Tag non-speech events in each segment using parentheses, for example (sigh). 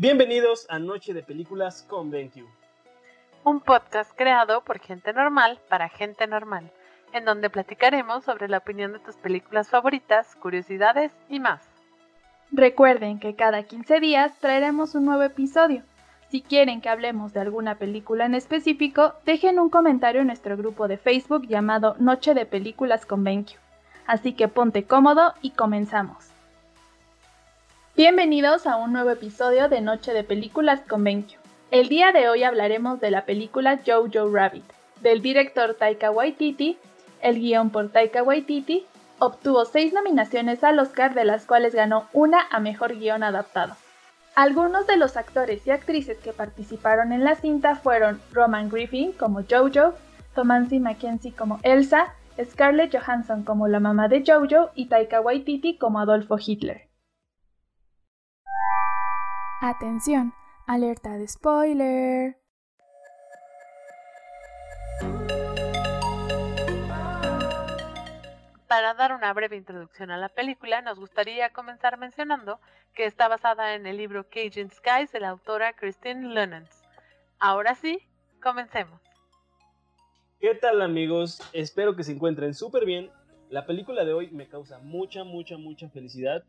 Bienvenidos a Noche de Películas con BenQ. Un podcast creado por gente normal para gente normal, en donde platicaremos sobre la opinión de tus películas favoritas, curiosidades y más. Recuerden que cada 15 días traeremos un nuevo episodio. Si quieren que hablemos de alguna película en específico, dejen un comentario en nuestro grupo de Facebook llamado Noche de Películas con BenQ. Así que ponte cómodo y comenzamos. Bienvenidos a un nuevo episodio de Noche de Películas con. El día de hoy hablaremos de la película Jojo Rabbit, del director Taika Waititi, el guion por Taika Waititi, obtuvo seis nominaciones al Oscar de las cuales ganó una a Mejor Guión Adaptado. Algunos de los actores y actrices que participaron en la cinta fueron Roman Griffin como Jojo, Thomasin Mackenzie como Elsa, Scarlett Johansson como la mamá de Jojo y Taika Waititi como Adolfo Hitler. Atención, alerta de spoiler. Para dar una breve introducción a la película, nos gustaría comenzar mencionando que está basada en el libro Cajun Skies de la autora Christine Lunens. Ahora sí, comencemos. ¿Qué tal amigos? Espero que se encuentren súper bien. La película de hoy me causa mucha, mucha, mucha felicidad,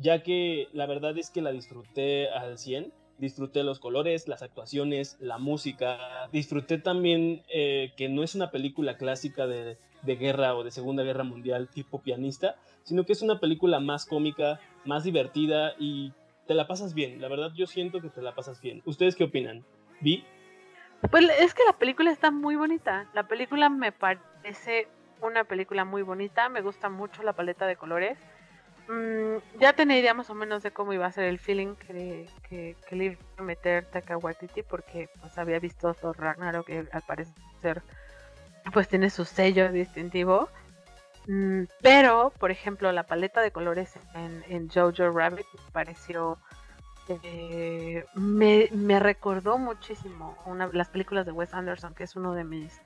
ya que la verdad es que la disfruté al 100. Disfruté los colores, las actuaciones, la música. Disfruté también eh, que no es una película clásica de, de guerra o de Segunda Guerra Mundial tipo pianista, sino que es una película más cómica, más divertida y te la pasas bien. La verdad yo siento que te la pasas bien. ¿Ustedes qué opinan? ¿Vi? Pues es que la película está muy bonita. La película me parece una película muy bonita. Me gusta mucho la paleta de colores. Mm, ya tenía idea más o menos de cómo iba a ser el feeling que, que, que le iba a meter Waititi porque pues había visto Thor Ragnarok que al parecer pues tiene su sello distintivo. Mm, pero, por ejemplo, la paleta de colores en, en Jojo Rabbit me pareció eh, me, me, recordó muchísimo una, las películas de Wes Anderson, que es uno de mis,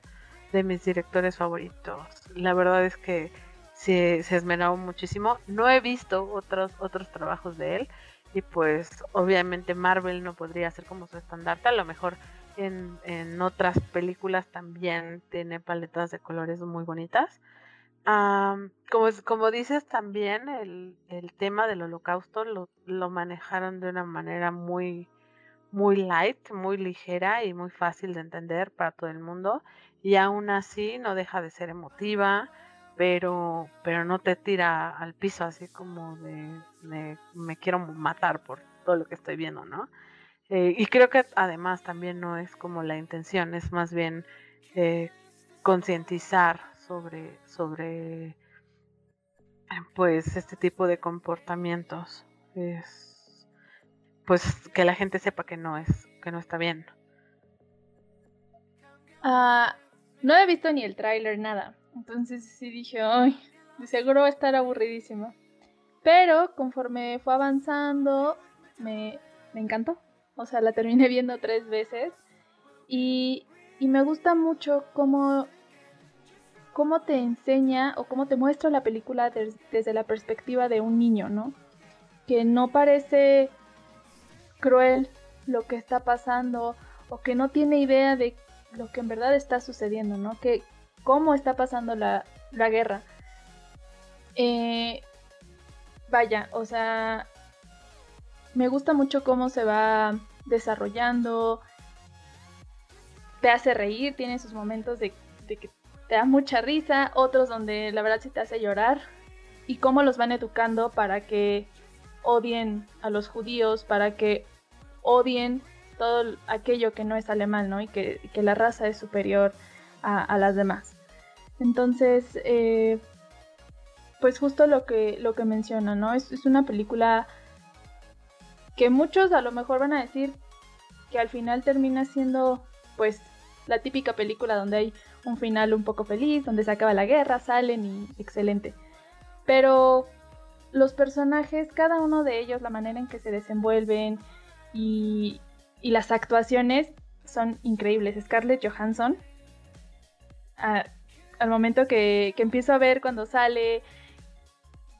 de mis directores favoritos. La verdad es que se, se esmeró muchísimo. No he visto otros, otros trabajos de él y pues obviamente Marvel no podría ser como su estandarte. A lo mejor en, en otras películas también tiene paletas de colores muy bonitas. Um, como, como dices también, el, el tema del holocausto lo, lo, manejaron de una manera muy, muy light, muy ligera y muy fácil de entender para todo el mundo. Y aún así no deja de ser emotiva, pero, pero no te tira al piso así como de, me quiero matar por todo lo que estoy viendo, ¿no? Eh, y creo que además también no es como la intención, es más bien eh, concientizar sobre, sobre pues este tipo de comportamientos. Es pues que la gente sepa que no es, que no está bien. Uh, no he visto ni el tráiler, nada. Entonces sí dije, ay, de seguro va a estar aburridísimo. Pero conforme fue avanzando, me, me encantó. O sea, la terminé (laughs) viendo tres veces. Y, y me gusta mucho cómo cómo te enseña o cómo te muestra la película desde la perspectiva de un niño, ¿no? Que no parece cruel lo que está pasando o que no tiene idea de lo que en verdad está sucediendo, ¿no? Que cómo está pasando la, la guerra. Eh, vaya, o sea, me gusta mucho cómo se va desarrollando, te hace reír, tiene sus momentos de, que te da mucha risa, otros donde la verdad sí te hace llorar, y cómo los van educando para que odien a los judíos, para que odien todo aquello que no es alemán, ¿no? Y que, que la raza es superior a las demás. Entonces, eh, pues justo lo que, lo que menciona, ¿no? Es, es una película que muchos a lo mejor van a decir que al final termina siendo, pues, la típica película donde hay un final un poco feliz, donde se acaba la guerra, salen y excelente. Pero los personajes, cada uno de ellos, la manera en que se desenvuelven y, y las actuaciones son increíbles. Scarlett Johansson, a, al momento que, que empiezo a ver cuando sale,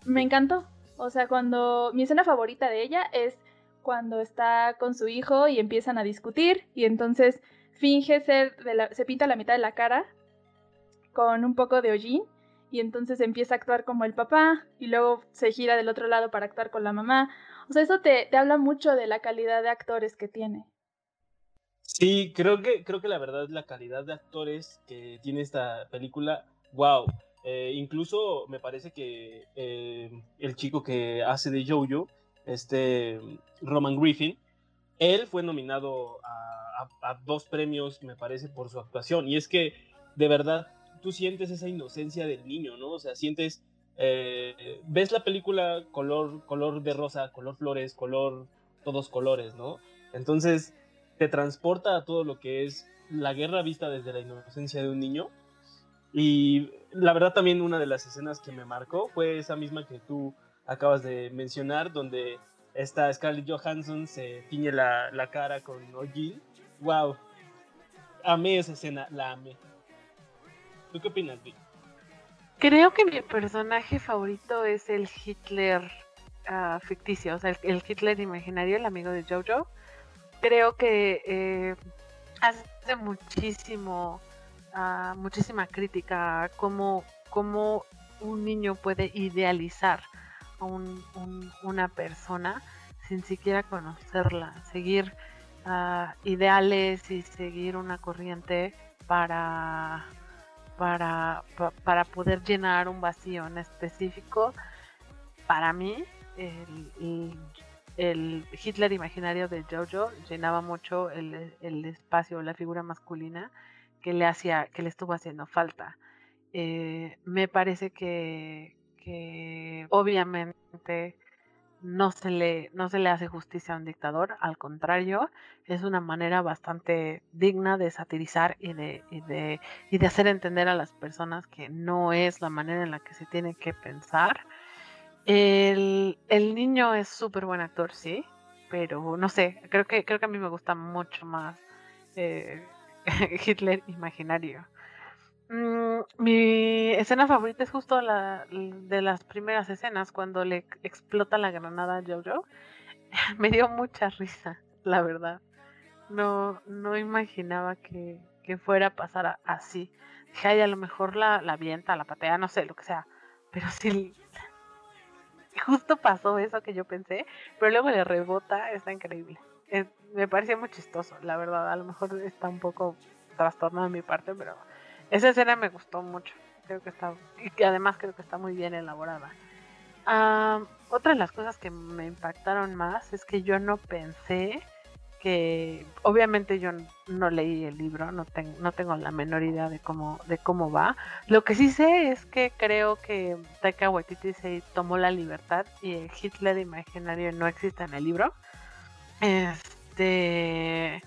me encantó. O sea, cuando mi escena favorita de ella es cuando está con su hijo y empiezan a discutir y entonces finge ser, de la, se pinta la mitad de la cara con un poco de hollín y entonces empieza a actuar como el papá y luego se gira del otro lado para actuar con la mamá. O sea, eso te, te habla mucho de la calidad de actores que tiene. Sí, creo que, creo que la verdad la calidad de actores que tiene esta película, wow. Eh, incluso me parece que eh, el chico que hace de Jojo, este Roman Griffin, él fue nominado a, a, dos premios, me parece, por su actuación. Y es que, de verdad, tú sientes esa inocencia del niño, ¿no? O sea, sientes, eh, ves la película color, color de rosa, color flores, color, todos colores, ¿no? Entonces, te transporta a todo lo que es la guerra vista desde la inocencia de un niño. Y la verdad también una de las escenas que me marcó fue esa misma que tú acabas de mencionar, donde esta Scarlett Johansson se tiñe la, la cara con O'Gill. ¡Wow! Amé esa escena, la amé. ¿Tú qué opinas, Vic? Creo que mi personaje favorito es el Hitler ah, ficticio, o sea, el, Hitler imaginario, el amigo de Jojo. Creo que eh, hace muchísimo, uh, muchísima crítica a cómo, cómo, un niño puede idealizar a un, una persona sin siquiera conocerla, seguir uh, ideales y seguir una corriente para para, para poder llenar un vacío en específico. Para mí, el, Hitler imaginario de Jojo llenaba mucho el, el, espacio, la figura masculina que le hacía, que le estuvo haciendo falta. Eh, me parece que, que obviamente no se le, no se le hace justicia a un dictador, al contrario, es una manera bastante digna de satirizar y de, y de, y de hacer entender a las personas que no es la manera en la que se tiene que pensar. El, niño es súper buen actor, sí, pero no sé, creo que, creo que a mí me gusta mucho más eh, (laughs) Hitler imaginario. Mm, mi escena favorita es justo la de las primeras escenas, cuando le explota la granada a Jojo. (laughs) Me dio mucha risa, la verdad. No, no imaginaba que, fuera a pasar así. Dije, ay, a lo mejor la, la la patea, no sé, lo que sea. Pero (laughs) sí, (laughs) justo pasó eso que yo pensé, pero luego le rebota, está increíble. me parecía muy chistoso, la verdad. A lo mejor está un poco trastornado de mi parte, pero esa escena me gustó mucho. Creo que está. Y además creo que está muy bien elaborada. otra de las cosas que me impactaron más es que yo no pensé que. Obviamente yo no leí el libro, no, no tengo la menor idea de cómo, de cómo va. Lo que sí sé es que creo que Taika Waititi se tomó la libertad y el Hitler imaginario no existe en el libro. Este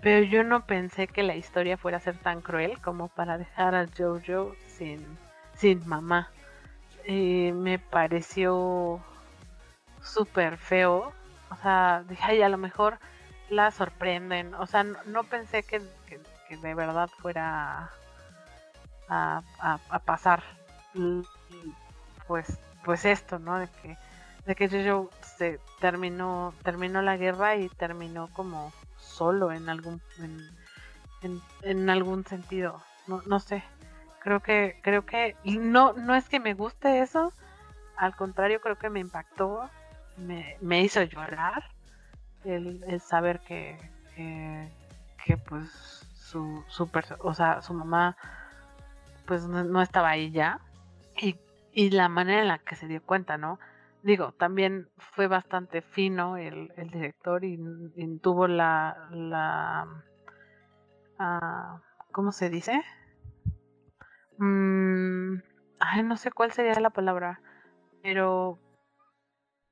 pero yo no pensé que la historia fuera a ser tan cruel como para dejar a Jojo sin, sin mamá. me pareció súper feo. O sea, dije, ay, a lo mejor la sorprenden. O sea, no, pensé que, de verdad fuera a, pasar pues pues esto, ¿no? De que de que se terminó terminó la guerra y terminó como solo en algún en, en, algún sentido. No, no sé. Creo que creo que no no es que me guste eso. Al contrario creo que me impactó. Me, me hizo llorar el, el saber que, que, pues su, su o sea su mamá pues no, estaba ahí ya y, y la manera en la que se dio cuenta no digo, también fue bastante fino el, director y, tuvo la, la ah, ¿cómo se dice? Mm, ay, no sé cuál sería la palabra, pero,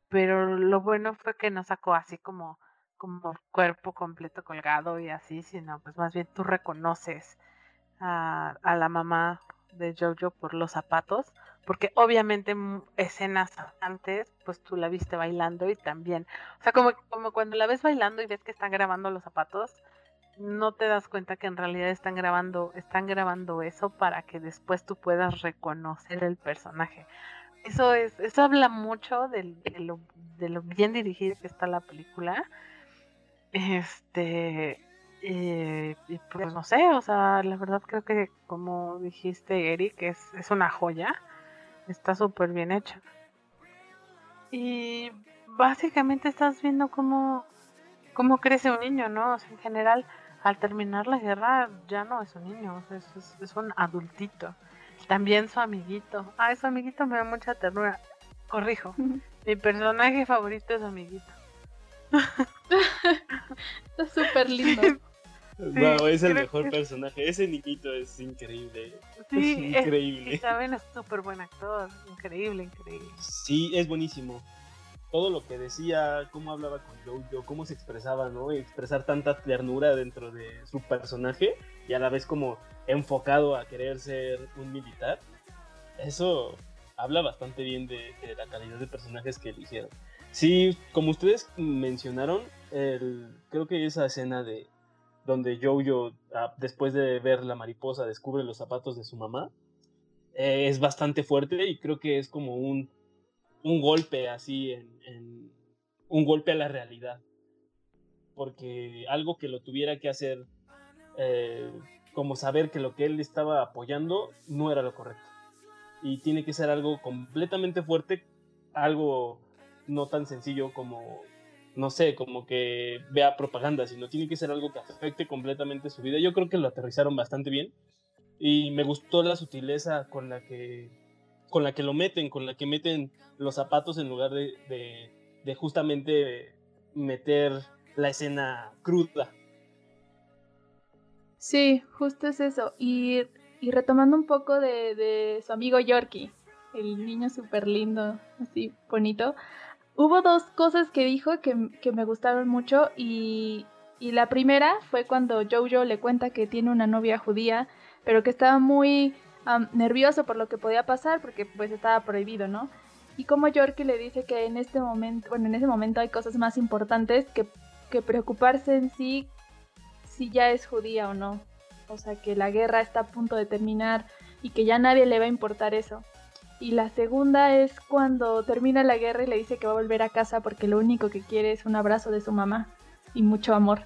pero lo bueno fue que no sacó así como, como cuerpo completo colgado y así, sino pues más bien tú reconoces a, la mamá de Jojo por los zapatos porque obviamente escenas antes, pues tú la viste bailando y también, o sea, como, como cuando la ves bailando y ves que están grabando los zapatos, no te das cuenta que en realidad están grabando, están grabando eso para que después tú puedas reconocer el personaje. Eso es, eso habla mucho de, lo de lo bien dirigida que está la película. Este, eh, y pues no sé, o sea, la verdad creo que como dijiste Eric, es, es una joya, está súper bien hecha. Y básicamente estás viendo cómo, cómo crece un niño, ¿no? O sea, en general, al terminar la guerra ya no es un niño, es, es, un adultito. También su amiguito. Ah, su amiguito me da mucha ternura. Corrijo. Mi personaje favorito es su amiguito. (laughs) Está súper lindo. (laughs) wow, es el mejor personaje. Ese niñito es increíble. Sí, es increíble. Es, saben, es súper buen actor. Increíble, increíble. Sí, es buenísimo. Todo lo que decía, cómo hablaba con Jojo, cómo se expresaba, ¿no? Y expresar tanta ternura dentro de su personaje y a la vez como enfocado a querer ser un militar. Eso habla bastante bien de, la calidad de personajes que eligieron. Sí, como ustedes mencionaron, el, creo que esa escena de donde Jojo, ah, después de ver la mariposa, descubre los zapatos de su mamá, eh, es bastante fuerte y creo que es como un, un golpe así, en, un golpe a la realidad. Porque algo que lo tuviera que hacer, eh, como saber que lo que él estaba apoyando no era lo correcto. Y tiene que ser algo completamente fuerte, algo no tan sencillo como no sé, como que vea propaganda, sino tiene que ser algo que afecte completamente su vida. Yo creo que lo aterrizaron bastante bien y me gustó la sutileza con la que con la que lo meten, con la que meten los zapatos en lugar de, de, justamente meter la escena cruda. Sí, justo es eso. Y, y retomando un poco de, de su amigo Yorkie, el niño súper lindo, así bonito hubo dos cosas que dijo que, me gustaron mucho y, la primera fue cuando Jojo le cuenta que tiene una novia judía, pero que estaba muy nervioso por lo que podía pasar porque pues estaba prohibido, ¿no? Y como Yorkie le dice que en este momento, bueno, en ese momento hay cosas más importantes que, que preocuparse en sí si ya es judía o no. O sea, que la guerra está a punto de terminar y que ya nadie le va a importar eso. Y la segunda es cuando termina la guerra y le dice que va a volver a casa porque lo único que quiere es un abrazo de su mamá y mucho amor.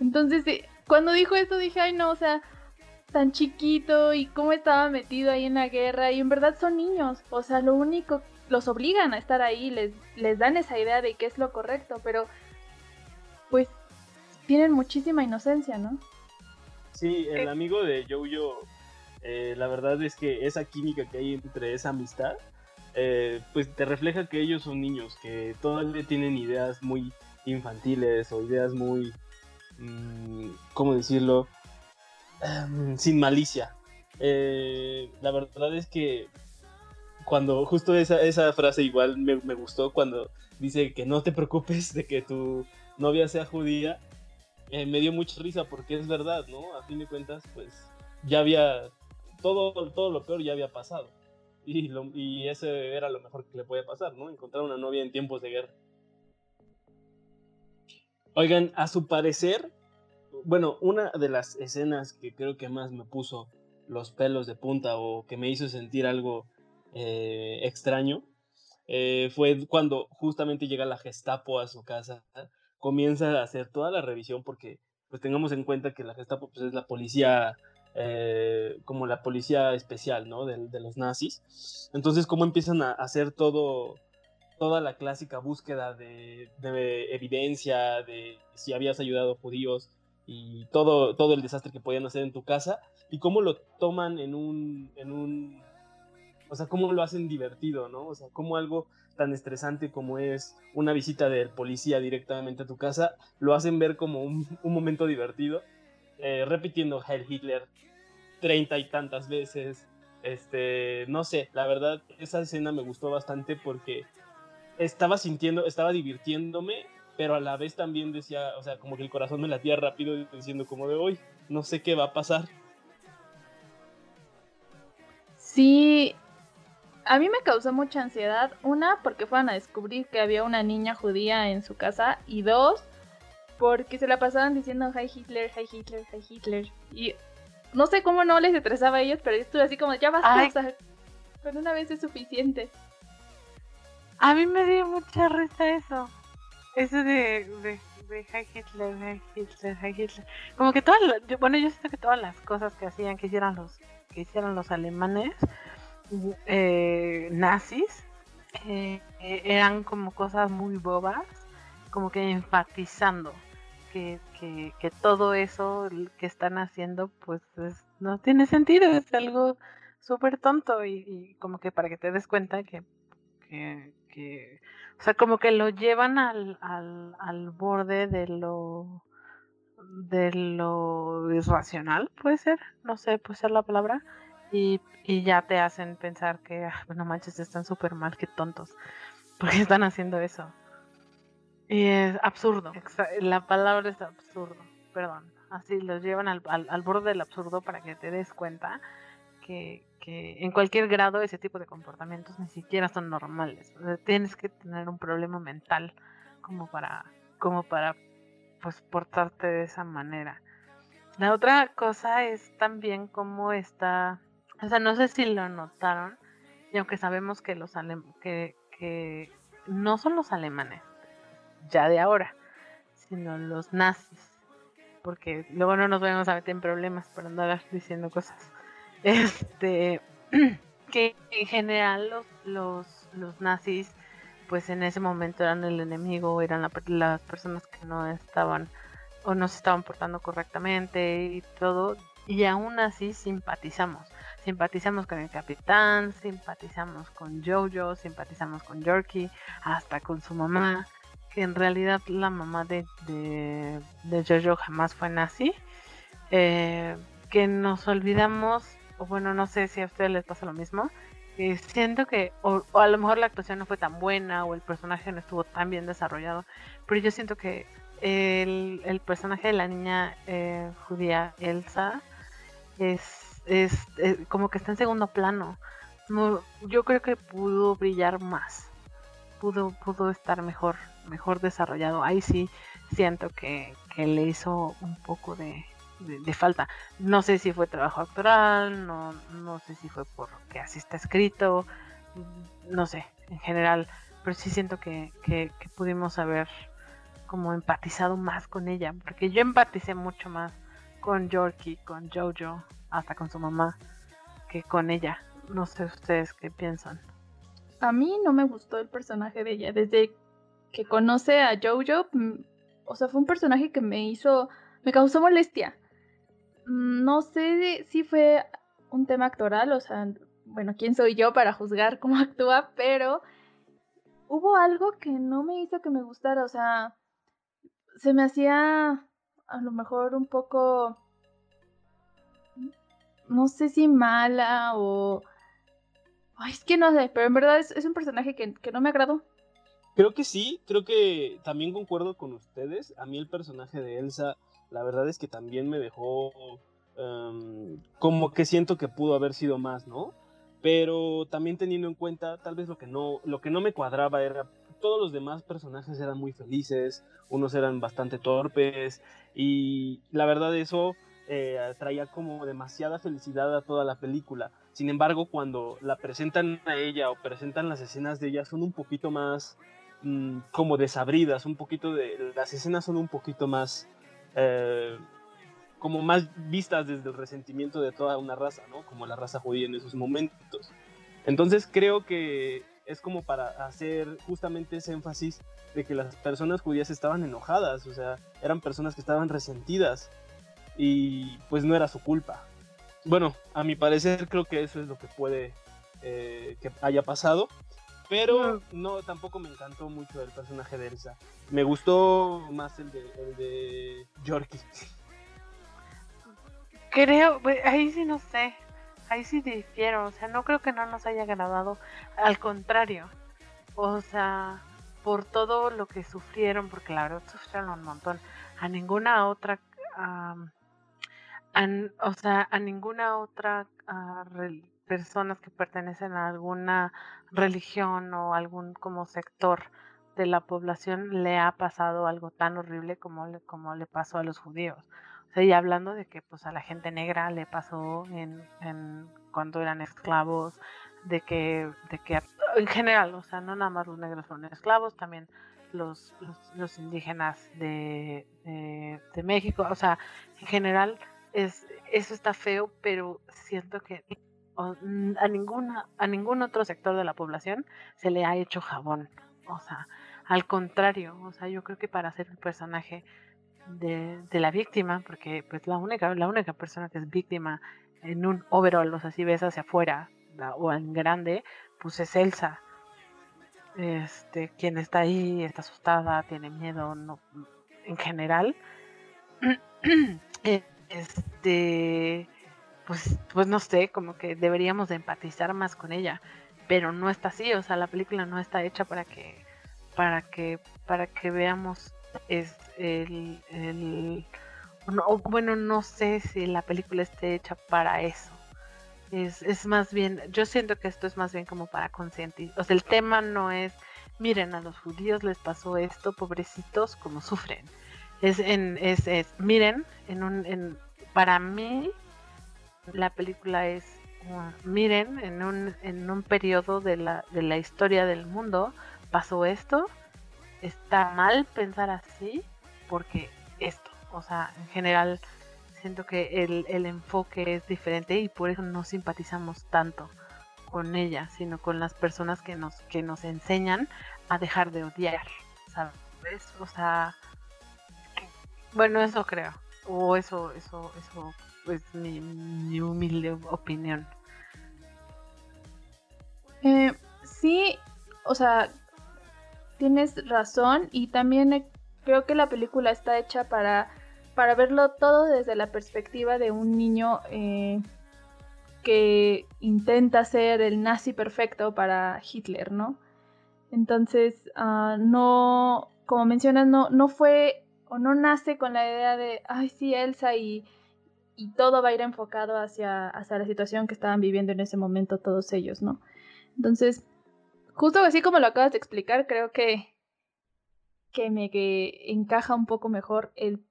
Entonces, cuando dijo eso dije, ay no, o sea, tan chiquito y cómo estaba metido ahí en la guerra y en verdad son niños, o sea, lo único, los obligan a estar ahí, les, les dan esa idea de que es lo correcto, pero pues tienen muchísima inocencia, ¿no? Sí, el amigo de Jojo eh, la verdad es que esa química que hay entre esa amistad, eh, pues te refleja que ellos son niños, que todavía tienen ideas muy infantiles o ideas muy, mm, ¿cómo decirlo? Em, sin malicia. Eh, la verdad es que cuando justo esa, esa frase igual me, me, gustó cuando dice que no te preocupes de que tu novia sea judía, me dio mucha risa porque es verdad, ¿no? A fin de cuentas, pues ya había todo, todo lo peor ya había pasado. Y, ese era lo mejor que le podía pasar, ¿no? Encontrar una novia en tiempos de guerra. Oigan, a su parecer, bueno, una de las escenas que creo que más me puso los pelos de punta o que me hizo sentir algo eh, extraño eh, fue cuando justamente llega la Gestapo a su casa, comienza a hacer toda la revisión porque pues tengamos en cuenta que la Gestapo pues, es la policía eh, como la policía especial, ¿no? De, los nazis. Entonces, cómo empiezan a hacer todo, toda la clásica búsqueda de, evidencia, de si habías ayudado a judíos y todo, todo el desastre que podían hacer en tu casa, y cómo lo toman en un, en un, o sea, cómo lo hacen divertido, ¿no? O sea, cómo algo tan estresante como es una visita del policía directamente a tu casa, lo hacen ver como un momento divertido eh, repitiendo Heil Hitler treinta y tantas veces. Este, no sé, la verdad, esa escena me gustó bastante porque estaba sintiendo, estaba divirtiéndome, pero a la vez también decía, o sea, como que el corazón me latía rápido diciendo como de hoy, no sé qué va a pasar. Sí, a mí me causó mucha ansiedad. Una, porque fueron a descubrir que había una niña judía en su casa. Y dos, porque se la pasaban diciendo Hi Hitler, Hi Hitler, Hi Hitler. Y no sé cómo no les estresaba a ellos, pero yo estuve así como, ya basta, con una vez es suficiente. A mí me dio mucha risa eso. Eso de, de, de High Hitler, High Hitler, High Hitler. Como que todas, las- bueno, yo siento que todas las cosas que hacían, que hicieran los, que hicieran los alemanes, eh, nazis, eh, eh, eran como cosas muy bobas, como que enfatizando que, todo eso que están haciendo, pues es- no tiene sentido, es algo súper tonto y, como que para que te des cuenta que, o sea, como que lo llevan al, al, al borde de lo de lo irracional, puede ser, no sé, puede ser la palabra, y, y ya te hacen pensar que, ah, no manches, están súper mal, qué tontos, (laughs) porque están haciendo eso. Y es absurdo, la palabra es absurdo, perdón, así los llevan al, al, al borde del absurdo para que te des cuenta que, que en cualquier grado ese tipo de comportamientos ni siquiera son normales. O sea, tienes que tener un problema mental como para, como para pues portarte de esa manera. La otra cosa es también cómo está, o sea, no sé si lo notaron, y aunque sabemos que los alem que, que no son los alemanes, ya de ahora, sino los nazis, porque luego no nos vamos a meter en problemas por andar diciendo cosas. (laughs) Este, (clears throat) que en general los, los, los nazis, pues en ese momento eran el enemigo, eran la las personas que no estaban o no se estaban portando correctamente y todo, y aún así simpatizamos. Simpatizamos con el capitán, simpatizamos con Jojo, simpatizamos con Yorkie, hasta con su mamá, que en realidad la mamá de, de, de Jojo jamás fue nazi. Eh, que nos olvidamos, o bueno, no sé si a ustedes les pasa lo mismo, que siento que, o, o a lo mejor la actuación no fue tan buena, o el personaje no estuvo tan bien desarrollado, pero yo siento que el, el personaje de la niña eh, judía, Elsa, es, es, eh, como que está en segundo plano. No, yo creo que pudo brillar más, pudo, pudo estar mejor, mejor desarrollado. Ahí sí siento que, que le hizo un poco de, de, falta. No sé si fue trabajo actoral, no, no sé si fue porque así está escrito, no sé, en general, pero sí siento que, que, que pudimos haber como empatizado más con ella, porque yo empaticé mucho más con Yorkie, con Jojo, hasta con su mamá, que con ella. No sé ustedes qué piensan. A mí no me gustó el personaje de ella. Desde que conoce a Jojo, mm, o sea, fue un personaje que me hizo, me causó molestia. Mm, No sé si fue un tema actoral, o sea, bueno, quién soy yo para juzgar cómo (laughs) actúa, pero hubo algo que no me hizo que me gustara, o sea, se me hacía a lo mejor un poco, no sé si mala o... Ay, es que no sé, pero en verdad es, un personaje que, que no me agradó. Creo que sí, creo que también concuerdo con ustedes. A mí el personaje de Elsa, la verdad es que también me dejó em, como que siento que pudo haber sido más, ¿no? Pero también teniendo en cuenta, tal vez lo que no, lo que no me cuadraba era todos los demás personajes eran muy felices, unos eran bastante torpes y la verdad eso eh, traía como demasiada felicidad a toda la película. Sin embargo, cuando la presentan a ella o presentan las escenas de ella son un poquito más mm, como desabridas, un poquito de las escenas son un poquito más eh, como más vistas desde el resentimiento de toda una raza, ¿no? Como la raza judía en esos momentos. Entonces creo que es como para hacer justamente ese énfasis de que las personas judías estaban enojadas, o sea, eran personas que estaban resentidas y pues no era su culpa. Bueno, a mi parecer creo que eso es lo que puede eh, que haya pasado, pero no, tampoco me encantó mucho el personaje de Elsa. Me gustó más el de, el de Yorkie. Creo, pues, ahí sí no sé, ahí sí difiero, o sea, no creo que no nos haya agradado, al contrario, o sea, por todo lo que sufrieron, porque la verdad sufrieron un montón, a ninguna otra, am, o sea, a ninguna otra ah, rel- personas que pertenecen a alguna religión o algún como sector de la población le ha pasado algo tan horrible como le, como le pasó a los judíos. O sea, y hablando de que pues a la gente negra le pasó en, en cuando eran esclavos, de que, de que en general, o sea, no nada más los negros fueron esclavos, también los, los, indígenas de, de, México, o sea, en general es, eso está feo, pero siento que a ninguna a ningún otro sector de la población se le ha hecho jabón, o sea, al contrario, o sea, yo creo que para ser un personaje de, la víctima, porque pues la única, la única persona que es víctima en un overall, o sea, si ves hacia afuera o en grande, pues es Elsa. Este, quien está ahí está asustada, tiene miedo, no, en general. (clears throat) este, pues, pues no sé, como que deberíamos de empatizar más con ella, pero no está así, o sea, la película no está hecha para que, para que, para que veamos es el, el bueno, no sé si la película esté hecha para eso. Es, es más bien, yo siento que esto es más bien como para concientizar. O sea, el tema no es, miren, a los judíos les pasó esto, pobrecitos, como sufren. Es, en, es, es miren, en un, en, para mí, la película es, miren, en un, en un periodo de la, de la historia del mundo pasó esto, está mal pensar así, porque esto, o sea, en general siento que el, el enfoque es diferente y por eso no simpatizamos tanto con ella, sino con las personas que nos, que nos enseñan a dejar de odiar, ¿sabes? O sea, bueno, eso creo, o eso, eso, eso es mi, mi humilde opinión. Eh, sí, o sea, tienes razón y también creo que la película está hecha para para verlo todo desde la perspectiva de un niño eh, que intenta ser el nazi perfecto para Hitler, ¿no? Entonces, ah, no, como mencionas, no, no fue o no nace con la idea de, ay, sí, Elsa y, y todo va a ir enfocado hacia, hacia la situación que estaban viviendo en ese momento todos ellos, ¿no? Entonces, justo así como lo acabas de explicar, creo que, que me encaja un poco mejor el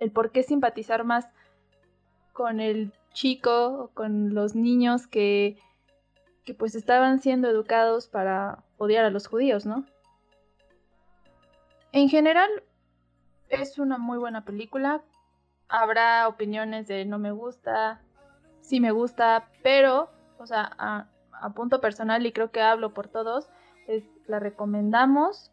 el por qué simpatizar más con el chico, con los niños que, que pues estaban siendo educados para odiar a los judíos, ¿no? En general, es una muy buena película. Habrá opiniones de no me gusta, sí me gusta, pero, o sea, a, a punto personal, y creo que hablo por todos, la recomendamos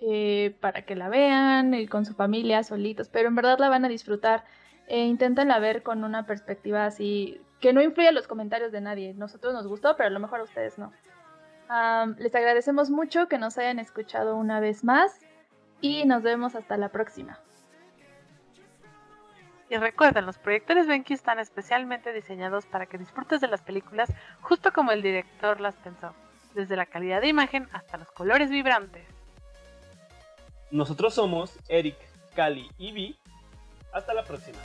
eh, para que la vean y con su familia solitos, pero en verdad la van a disfrutar. E inténtenla ver con una perspectiva así, que no influya los comentarios de nadie. Nosotros nos gustó, pero a lo mejor a ustedes no. les agradecemos mucho que nos hayan escuchado una vez más y nos vemos hasta la próxima. Y recuerden, los proyectores Benki están especialmente diseñados para que disfrutes de las películas justo como el director las pensó, desde la calidad de imagen hasta los colores vibrantes. Nosotros somos Eric, Cali y Vi. Hasta la próxima.